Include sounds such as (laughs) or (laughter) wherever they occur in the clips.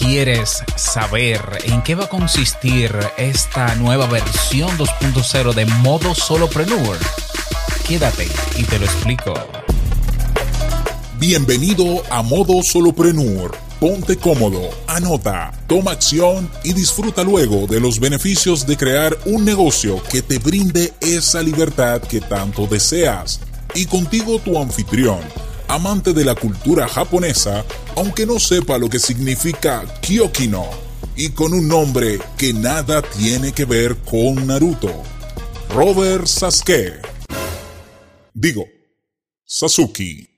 ¿Quieres saber en qué va a consistir esta nueva versión 2.0 de modo solopreneur? Quédate y te lo explico. Bienvenido a Modo Solopreneur. Ponte cómodo, anota, toma acción y disfruta luego de los beneficios de crear un negocio que te brinde esa libertad que tanto deseas. Y contigo tu anfitrión, amante de la cultura japonesa, aunque no sepa lo que significa Kyokino, y con un nombre que nada tiene que ver con Naruto. Robert Sasuke. Digo, Sasuke.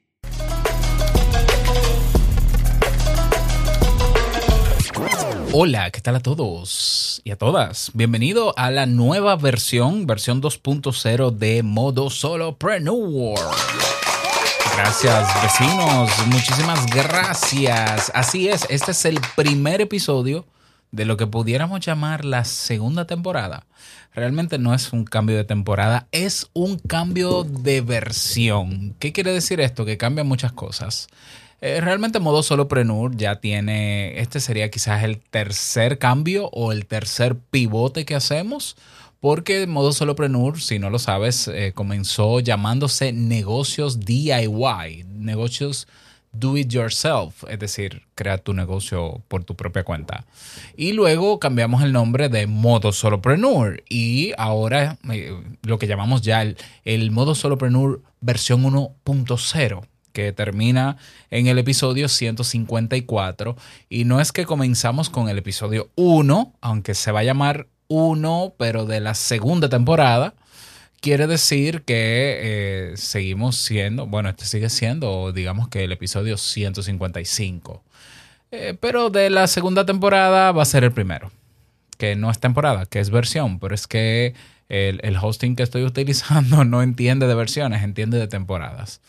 Hola, ¿qué tal a todos y a todas? Bienvenido a la nueva versión, versión 2.0 de Modo Solopreneur. Gracias, vecinos. Muchísimas gracias. Así es, este es el primer episodio de lo que pudiéramos llamar la segunda temporada. Realmente no es un cambio de temporada, es un cambio de versión. ¿Qué quiere decir esto? Que cambia muchas cosas. Eh, realmente modo solopreneur ya tiene, este sería quizás el tercer cambio o el tercer pivote que hacemos, porque modo solopreneur, si no lo sabes, eh, comenzó llamándose negocios DIY, negocios do it yourself, es decir, crea tu negocio por tu propia cuenta. Y luego cambiamos el nombre de modo solopreneur y ahora eh, lo que llamamos ya el, el modo solopreneur versión 1.0 que termina en el episodio 154. Y no es que comenzamos con el episodio 1, aunque se va a llamar 1, pero de la segunda temporada. Quiere decir que eh, seguimos siendo, bueno, este sigue siendo, digamos que el episodio 155. Eh, pero de la segunda temporada va a ser el primero, que no es temporada, que es versión, pero es que el, el hosting que estoy (laughs) utilizando no entiende de versiones, entiende de temporadas.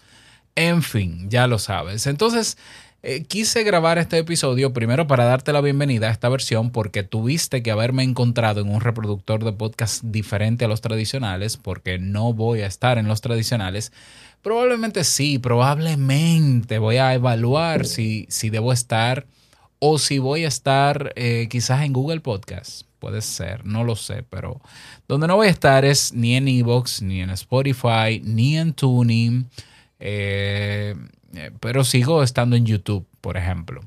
En fin, ya lo sabes. Entonces, eh, quise grabar este episodio primero para darte la bienvenida a esta versión porque tuviste que haberme encontrado en un reproductor de podcast diferente a los tradicionales porque no voy a estar en los tradicionales. Probablemente sí, probablemente voy a evaluar si, si debo estar o si voy a estar eh, quizás en Google Podcast. Puede ser, no lo sé, pero donde no voy a estar es ni en Evox, ni en Spotify, ni en Tuning eh, pero sigo estando en YouTube, por ejemplo.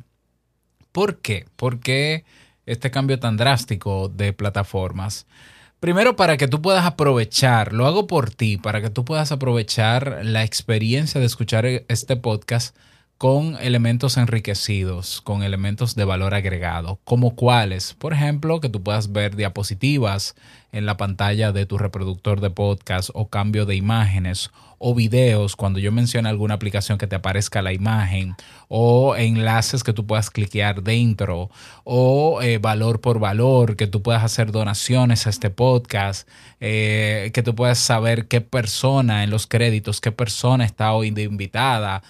¿Por qué? ¿Por qué este cambio tan drástico de plataformas? Primero, para que tú puedas aprovechar, lo hago por ti, para que tú puedas aprovechar la experiencia de escuchar este podcast con elementos enriquecidos, con elementos de valor agregado, como cuáles, por ejemplo, que tú puedas ver diapositivas en la pantalla de tu reproductor de podcast o cambio de imágenes o videos cuando yo mencione alguna aplicación que te aparezca la imagen o enlaces que tú puedas cliquear dentro o eh, valor por valor, que tú puedas hacer donaciones a este podcast, eh, que tú puedas saber qué persona en los créditos, qué persona está hoy invitada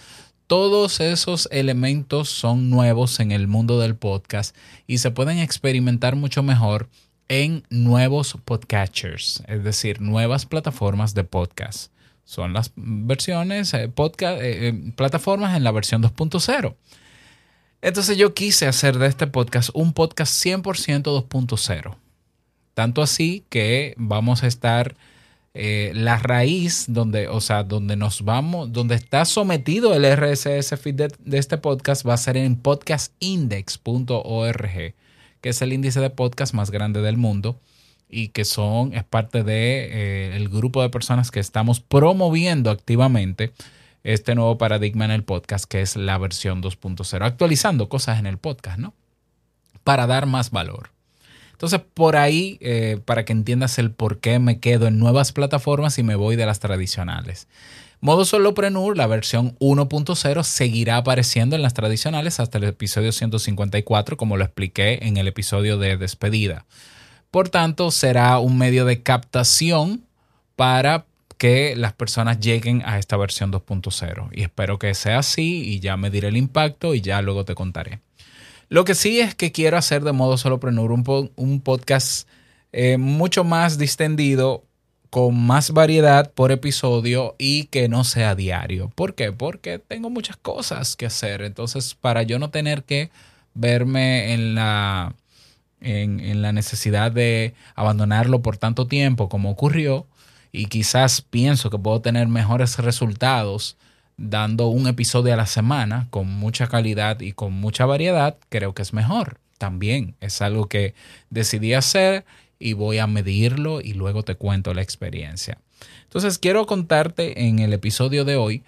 todos esos elementos son nuevos en el mundo del podcast y se pueden experimentar mucho mejor en nuevos podcatchers, es decir, nuevas plataformas de podcast. Son las versiones, eh, podcast, eh, eh, plataformas en la versión 2.0. Entonces yo quise hacer de este podcast un podcast 100% 2.0. Tanto así que vamos a estar eh, la raíz donde, o sea, donde nos vamos, donde está sometido el RSS feed de, este podcast va a ser en podcastindex.org, que es el índice de podcast más grande del mundo y que son, es parte del de, eh, el grupo de personas que estamos promoviendo activamente este nuevo paradigma en el podcast, que es la versión 2.0, actualizando cosas en el podcast, ¿no? Para dar más valor. Entonces, por ahí, eh, para que entiendas el por qué me quedo en nuevas plataformas y me voy de las tradicionales. Modo Solopreneur, la versión 1.0, seguirá apareciendo en las tradicionales hasta el episodio 154, como lo expliqué en el episodio de despedida. Por tanto, será un medio de captación para que las personas lleguen a esta versión 2.0. Y espero que sea así y ya me diré el impacto y ya luego te contaré. Lo que sí es que quiero hacer de modo solopreneur un, un podcast eh, mucho más distendido, con más variedad por episodio y que no sea diario. ¿Por qué? Porque tengo muchas cosas que hacer. Entonces, para yo no tener que verme en la, en, la necesidad de abandonarlo por tanto tiempo como ocurrió y quizás pienso que puedo tener mejores resultados dando un episodio a la semana con mucha calidad y con mucha variedad, creo que es mejor. También es algo que decidí hacer y voy a medirlo y luego te cuento la experiencia. Entonces quiero contarte en el episodio de hoy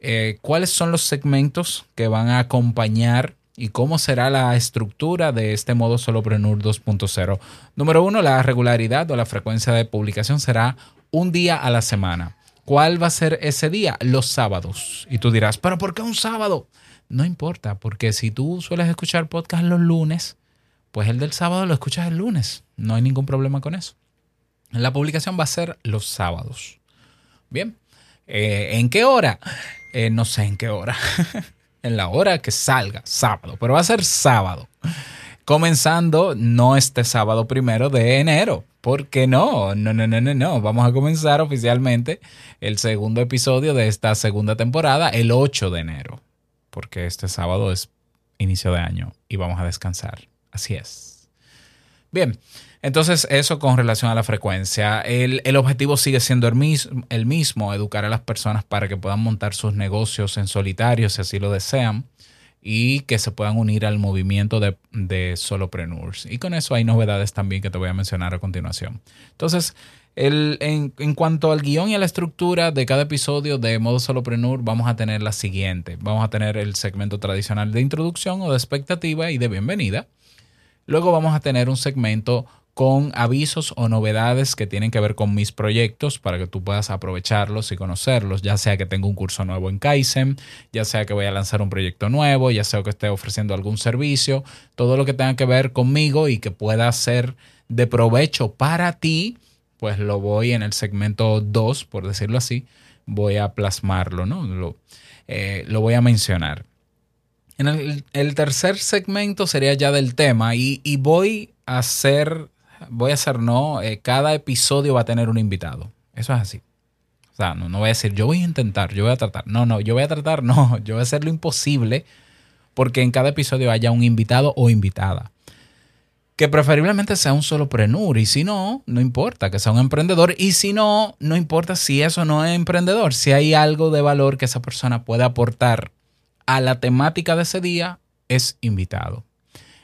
eh, cuáles son los segmentos que van a acompañar y cómo será la estructura de este modo Solopreneur 2.0. Número uno, la regularidad o la frecuencia de publicación será un día a la semana. ¿Cuál va a ser ese día? Los sábados. Y tú dirás, ¿pero por qué un sábado? No importa, porque si tú sueles escuchar podcast los lunes, pues el del sábado lo escuchas el lunes. No hay ningún problema con eso. La publicación va a ser los sábados. Bien. Eh, ¿En qué hora? Eh, no sé en qué hora. (laughs) en la hora que salga, sábado, pero va a ser sábado. Comenzando no este sábado primero de enero. ¿Por qué no? No, no, no, no, no. Vamos a comenzar oficialmente el segundo episodio de esta segunda temporada el 8 de enero. Porque este sábado es inicio de año y vamos a descansar. Así es. Bien, entonces, eso con relación a la frecuencia. El, objetivo sigue siendo el el mismo, educar a las personas para que puedan montar sus negocios en solitario, si así lo desean, y que se puedan unir al movimiento de, de solopreneurs. Y con eso hay novedades también que te voy a mencionar a continuación. Entonces, el, en, en, cuanto al guion y a la estructura de cada episodio de Modo Solopreneur, vamos a tener la siguiente. Vamos a tener el segmento tradicional de introducción o de expectativa y de bienvenida. Luego vamos a tener un segmento con avisos o novedades que tienen que ver con mis proyectos para que tú puedas aprovecharlos y conocerlos, ya sea que tengo un curso nuevo en Kaizen, ya sea que voy a lanzar un proyecto nuevo, ya sea que esté ofreciendo algún servicio, todo lo que tenga que ver conmigo y que pueda ser de provecho para ti, pues lo voy en el segmento 2, por decirlo así, voy a plasmarlo, ¿no? Lo, eh, voy a mencionar. En el, tercer segmento sería ya del tema y, y voy a hacer voy a hacer no, eh, cada episodio va a tener un invitado. Eso es así. O sea, no, no voy a decir, yo voy a intentar, yo voy a tratar. No, no, yo voy a tratar, no, (laughs) yo voy a hacer lo imposible porque en cada episodio haya un invitado o invitada. Que preferiblemente sea un solo prenur y si no, no importa que sea un emprendedor y si no, no importa si eso no es emprendedor, si hay algo de valor que esa persona puede aportar a la temática de ese día, es invitado.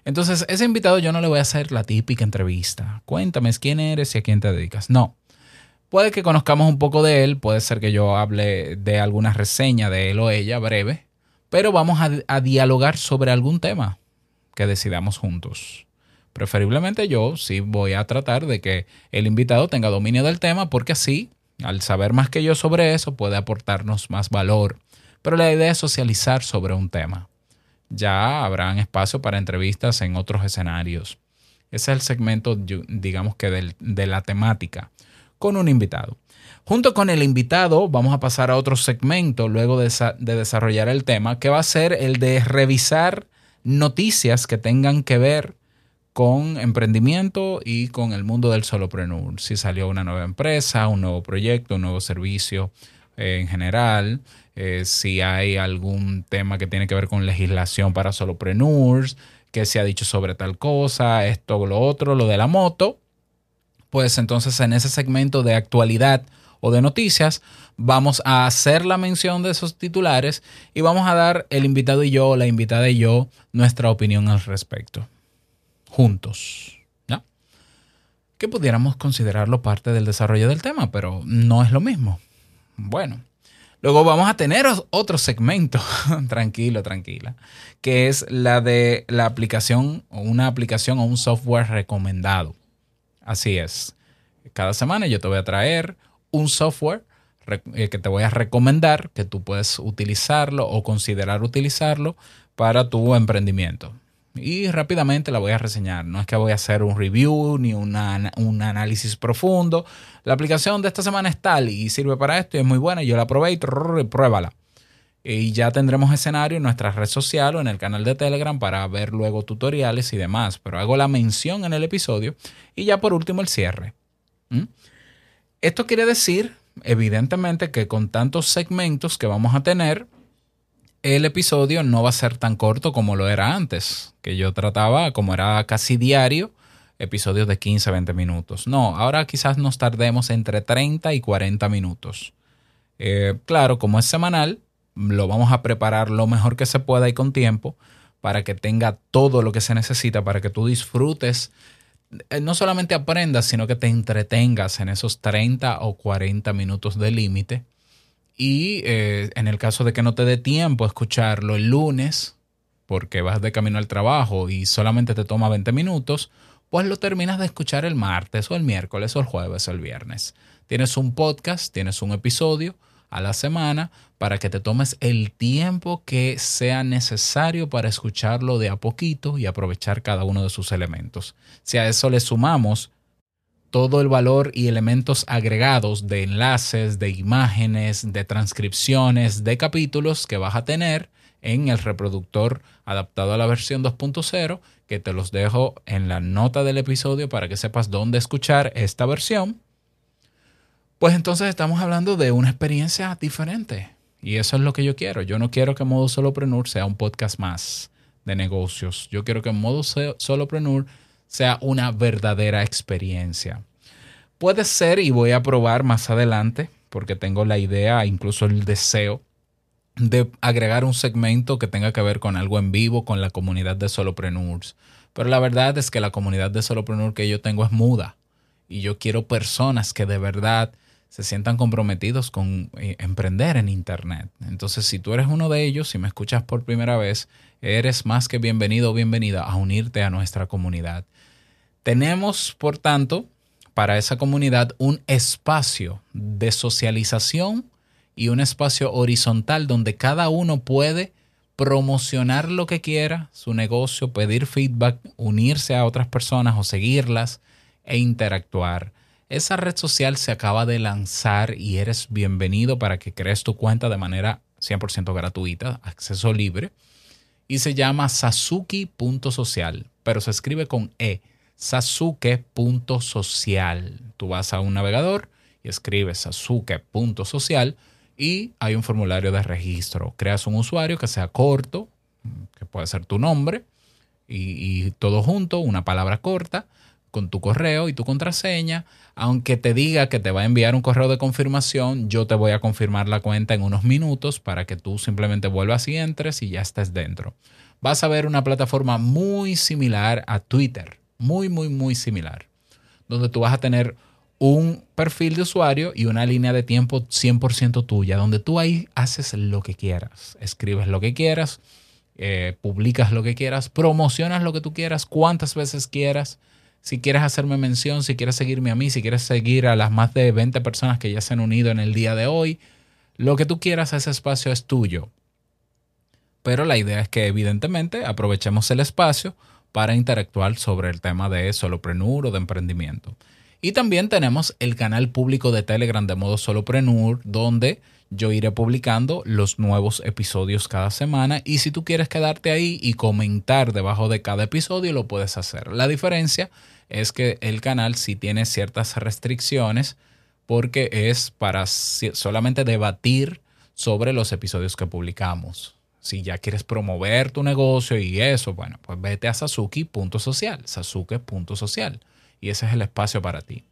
Entonces, ese invitado yo no le voy a hacer la típica entrevista. Cuéntame quién eres y a quién te dedicas. No. Puede que conozcamos un poco de él, puede ser que yo hable de alguna reseña de él o ella breve, pero vamos a, dialogar sobre algún tema que decidamos juntos. Preferiblemente yo sí voy a tratar de que el invitado tenga dominio del tema porque así, al saber más que yo sobre eso, puede aportarnos más valor. Pero la idea es socializar sobre un tema ya habrán espacio para entrevistas en otros escenarios. Ese es el segmento, digamos que de la temática, con un invitado. Junto con el invitado vamos a pasar a otro segmento luego de, desarrollar el tema, que va a ser el de revisar noticias que tengan que ver con emprendimiento y con el mundo del solopreneur. Si salió una nueva empresa, un nuevo proyecto, un nuevo servicio en general, eh, si hay algún tema que tiene que ver con legislación para solopreneurs, que se ha dicho sobre tal cosa, esto lo otro, lo de la moto, pues entonces en ese segmento de actualidad o de noticias vamos a hacer la mención de esos titulares y vamos a dar el invitado y yo, la invitada y yo, nuestra opinión al respecto. Juntos. ¿ya? Que pudiéramos considerarlo parte del desarrollo del tema, pero no es lo mismo. Bueno, Luego vamos a tener otro segmento, (laughs) tranquilo, tranquila, que es la de la aplicación o una aplicación o un software recomendado. Así es. Cada semana yo te voy a traer un software eh, que te voy a recomendar que tú puedes utilizarlo o considerar utilizarlo para tu emprendimiento y rápidamente la voy a reseñar. No es que voy a hacer un review ni un análisis profundo. La aplicación de esta semana es tal y sirve para esto y es muy buena. Yo la probé y pruébala. Y ya tendremos escenario en nuestra red social o en el canal de Telegram para ver luego tutoriales y demás. Pero hago la mención en el episodio y ya por último el cierre. ¿Mm? Esto quiere decir, evidentemente, que con tantos segmentos que vamos a tener, el episodio no va a ser tan corto como lo era antes, que yo trataba, como era casi diario, episodios de 15 20 minutos. No, ahora quizás nos tardemos entre 30 y 40 minutos. Eh, claro, como es semanal, lo vamos a preparar lo mejor que se pueda y con tiempo para que tenga todo lo que se necesita para que tú disfrutes, eh, no solamente aprendas, sino que te entretengas en esos 30 o 40 minutos de límite. Y eh, en el caso de que no te dé tiempo a escucharlo el lunes, porque vas de camino al trabajo y solamente te toma 20 minutos, pues lo terminas de escuchar el martes o el miércoles o el jueves o el viernes. Tienes un podcast, tienes un episodio a la semana para que te tomes el tiempo que sea necesario para escucharlo de a poquito y aprovechar cada uno de sus elementos. Si a eso le sumamos todo el valor y elementos agregados de enlaces, de imágenes, de transcripciones, de capítulos que vas a tener en el reproductor adaptado a la versión 2.0, que te los dejo en la nota del episodio para que sepas dónde escuchar esta versión pues entonces estamos hablando de una experiencia diferente. Y eso es lo que yo quiero. Yo no quiero que Modo Solopreneur sea un podcast más de negocios. Yo quiero que Modo Solopreneur sea una verdadera experiencia. Puede ser, y voy a probar más adelante, porque tengo la idea, incluso el deseo, de agregar un segmento que tenga que ver con algo en vivo, con la comunidad de solopreneurs. Pero la verdad es que la comunidad de solopreneur que yo tengo es muda. Y yo quiero personas que de verdad se sientan comprometidos con eh, emprender en Internet. Entonces, si tú eres uno de ellos, si me escuchas por primera vez, eres más que bienvenido o bienvenida a unirte a nuestra comunidad. Tenemos, por tanto, para esa comunidad un espacio de socialización y un espacio horizontal donde cada uno puede promocionar lo que quiera, su negocio, pedir feedback, unirse a otras personas o seguirlas e interactuar. Esa red social se acaba de lanzar y eres bienvenido para que crees tu cuenta de manera 100% gratuita, acceso libre. Y se llama sasuki.social, pero se escribe con E, sasuke.social. Tú vas a un navegador y escribes sasuke.social y hay un formulario de registro. Creas un usuario que sea corto, que puede ser tu nombre, y, y todo junto, una palabra corta con tu correo y tu contraseña. Aunque te diga que te va a enviar un correo de confirmación, yo te voy a confirmar la cuenta en unos minutos para que tú simplemente vuelvas y entres y ya estés dentro. Vas a ver una plataforma muy similar a Twitter, muy, muy, muy similar, donde tú vas a tener un perfil de usuario y una línea de tiempo 100% tuya, donde tú ahí haces lo que quieras, escribes lo que quieras, eh, publicas lo que quieras, promocionas lo que tú quieras, cuantas veces quieras si quieres hacerme mención, si quieres seguirme a mí, si quieres seguir a las más de 20 personas que ya se han unido en el día de hoy, lo que tú quieras, ese espacio es tuyo. Pero la idea es que evidentemente aprovechemos el espacio para interactuar sobre el tema de solopreneur o de emprendimiento. Y también tenemos el canal público de Telegram de modo solopreneur, donde yo iré publicando los nuevos episodios cada semana y si tú quieres quedarte ahí y comentar debajo de cada episodio lo puedes hacer. La diferencia es que el canal sí tiene ciertas restricciones porque es para solamente debatir sobre los episodios que publicamos. Si ya quieres promover tu negocio y eso, bueno, pues vete a sasuki.social, sasuke.social y ese es el espacio para ti.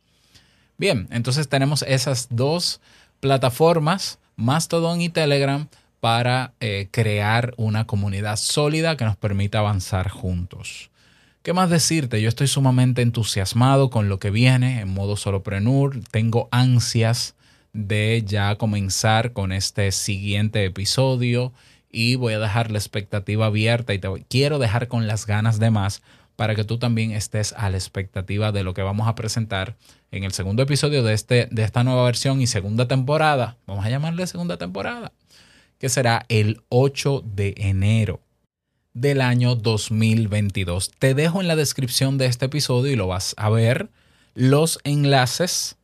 Bien, entonces tenemos esas dos plataformas, Mastodon y Telegram, para eh, crear una comunidad sólida que nos permita avanzar juntos. ¿Qué más decirte? Yo estoy sumamente entusiasmado con lo que viene en modo solopreneur. Tengo ansias de ya comenzar con este siguiente episodio y voy a dejar la expectativa abierta y te quiero dejar con las ganas de más para que tú también estés a la expectativa de lo que vamos a presentar en el segundo episodio de, este, de esta nueva versión y segunda temporada. Vamos a llamarle segunda temporada, que será el 8 de enero del año 2022. Te dejo en la descripción de este episodio y lo vas a ver los enlaces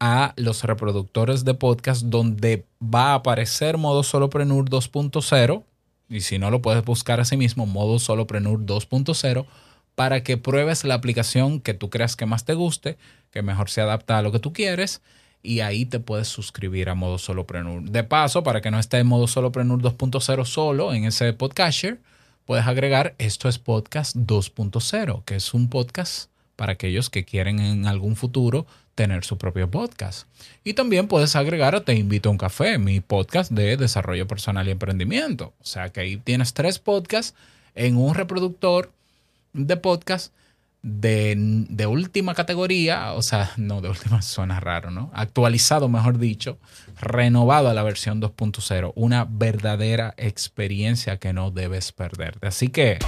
a los reproductores de podcast donde va a aparecer modo solopreneur 2.0 y si no lo puedes buscar así mismo modo solopreneur 2.0 para que pruebes la aplicación que tú creas que más te guste, que mejor se adapta a lo que tú quieres y ahí te puedes suscribir a Modo Solopreneur. De paso, para que no esté en Modo Solopreneur 2.0 solo en ese podcatcher, puedes agregar Esto es Podcast 2.0, que es un podcast para aquellos que quieren en algún futuro tener su propio podcast. Y también puedes agregar a Te invito a un café, mi podcast de desarrollo personal y emprendimiento. O sea que ahí tienes tres podcasts en un reproductor de podcast de, última categoría, o sea, (laughs) no de última, (laughs) suena raro, ¿no? Actualizado, mejor dicho, renovado a la versión 2.0, una verdadera experiencia que no debes perderte. Así que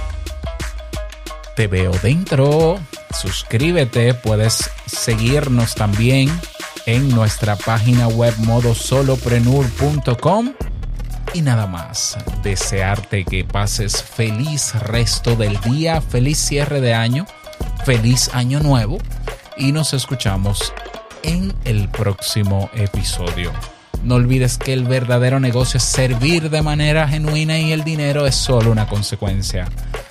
te veo dentro, suscríbete, puedes seguirnos también en nuestra página web modosoloprenur.com y nada más, desearte que pases feliz resto del día, feliz cierre de año feliz año nuevo y nos escuchamos en el próximo episodio. No olvides que el verdadero negocio es servir de manera genuina y el dinero es solo una consecuencia.